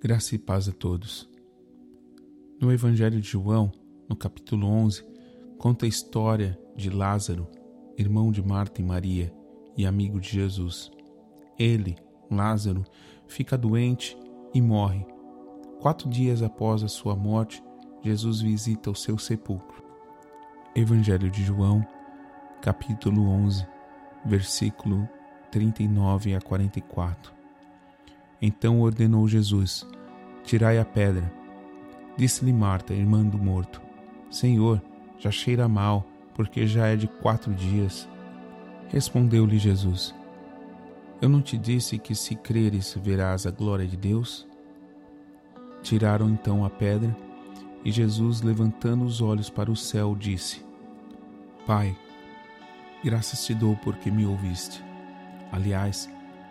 Graça e paz a todos. No Evangelho de João, no capítulo 11, conta a história de Lázaro, irmão de Marta e Maria e amigo de Jesus. Ele, Lázaro, fica doente e morre. Quatro dias após a sua morte, Jesus visita o seu sepulcro. Evangelho de João, capítulo 11, versículo 39 a 44. Então ordenou Jesus: Tirai a pedra. Disse-lhe Marta, irmã do morto: Senhor, já cheira mal, porque já é de quatro dias. Respondeu-lhe Jesus: Eu não te disse que se creres verás a glória de Deus? Tiraram então a pedra, e Jesus, levantando os olhos para o céu, disse: Pai, graças te dou porque me ouviste. Aliás,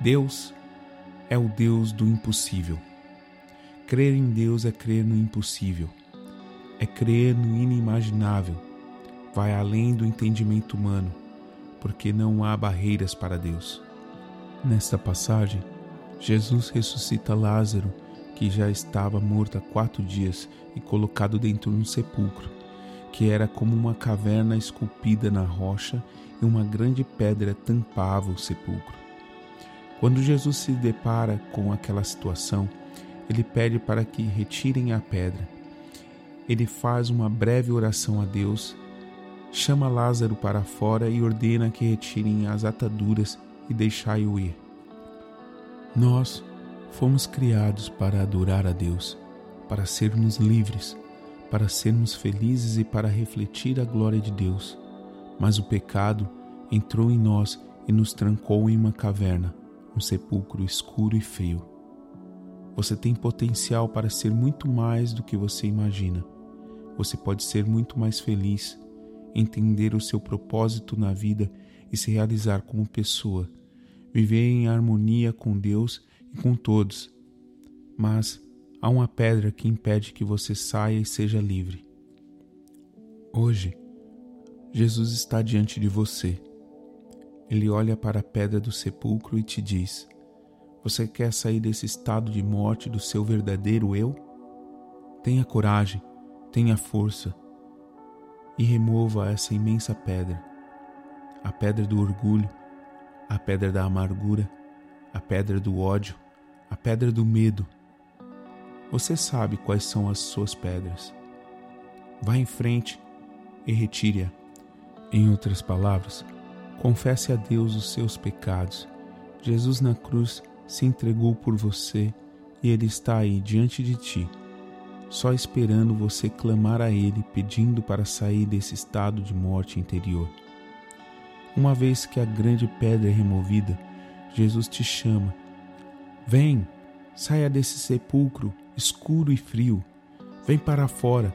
Deus é o Deus do impossível. Crer em Deus é crer no impossível, é crer no inimaginável, vai além do entendimento humano, porque não há barreiras para Deus. Nesta passagem, Jesus ressuscita Lázaro, que já estava morto há quatro dias e colocado dentro de um sepulcro, que era como uma caverna esculpida na rocha e uma grande pedra tampava o sepulcro. Quando Jesus se depara com aquela situação, ele pede para que retirem a pedra. Ele faz uma breve oração a Deus, chama Lázaro para fora e ordena que retirem as ataduras e deixai-o ir. Nós fomos criados para adorar a Deus, para sermos livres, para sermos felizes e para refletir a glória de Deus. Mas o pecado entrou em nós e nos trancou em uma caverna um sepulcro escuro e frio. Você tem potencial para ser muito mais do que você imagina. Você pode ser muito mais feliz, entender o seu propósito na vida e se realizar como pessoa, viver em harmonia com Deus e com todos. Mas há uma pedra que impede que você saia e seja livre. Hoje, Jesus está diante de você ele olha para a pedra do sepulcro e te diz: Você quer sair desse estado de morte do seu verdadeiro eu? Tenha coragem, tenha força e remova essa imensa pedra a pedra do orgulho, a pedra da amargura, a pedra do ódio, a pedra do medo. Você sabe quais são as suas pedras. Vá em frente e retire-a. Em outras palavras, Confesse a Deus os seus pecados. Jesus na cruz se entregou por você e Ele está aí diante de ti, só esperando você clamar a Ele pedindo para sair desse estado de morte interior. Uma vez que a grande pedra é removida, Jesus te chama. Vem, saia desse sepulcro escuro e frio, vem para fora.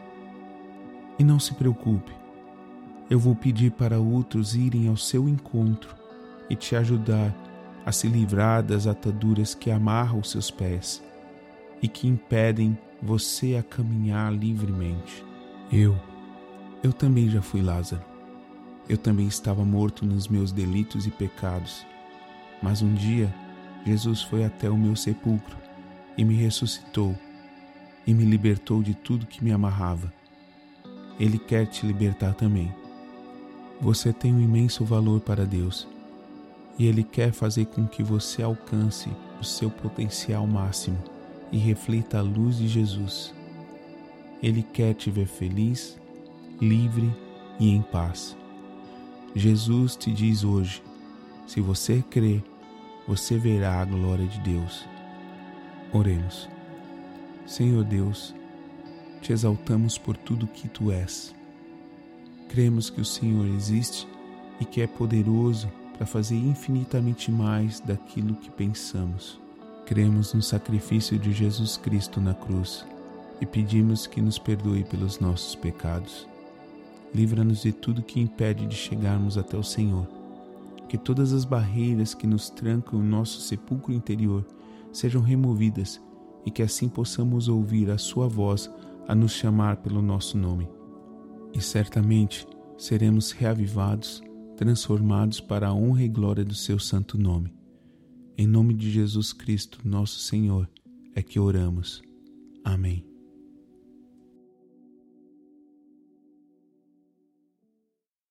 E não se preocupe, eu vou pedir para outros irem ao seu encontro e te ajudar a se livrar das ataduras que amarram os seus pés e que impedem você a caminhar livremente. Eu, eu também já fui Lázaro. Eu também estava morto nos meus delitos e pecados. Mas um dia Jesus foi até o meu sepulcro e me ressuscitou e me libertou de tudo que me amarrava. Ele quer te libertar também. Você tem um imenso valor para Deus e Ele quer fazer com que você alcance o seu potencial máximo e reflita a luz de Jesus. Ele quer te ver feliz, livre e em paz. Jesus te diz hoje: se você crer, você verá a glória de Deus. Oremos. Senhor Deus, te exaltamos por tudo que tu és Cremos que o Senhor existe e que é poderoso para fazer infinitamente mais daquilo que pensamos. Cremos no sacrifício de Jesus Cristo na cruz e pedimos que nos perdoe pelos nossos pecados. Livra-nos de tudo que impede de chegarmos até o Senhor. Que todas as barreiras que nos trancam o nosso sepulcro interior sejam removidas e que assim possamos ouvir a Sua voz a nos chamar pelo nosso nome. E certamente seremos reavivados, transformados para a honra e glória do Seu santo nome. Em nome de Jesus Cristo, nosso Senhor, é que oramos. Amém.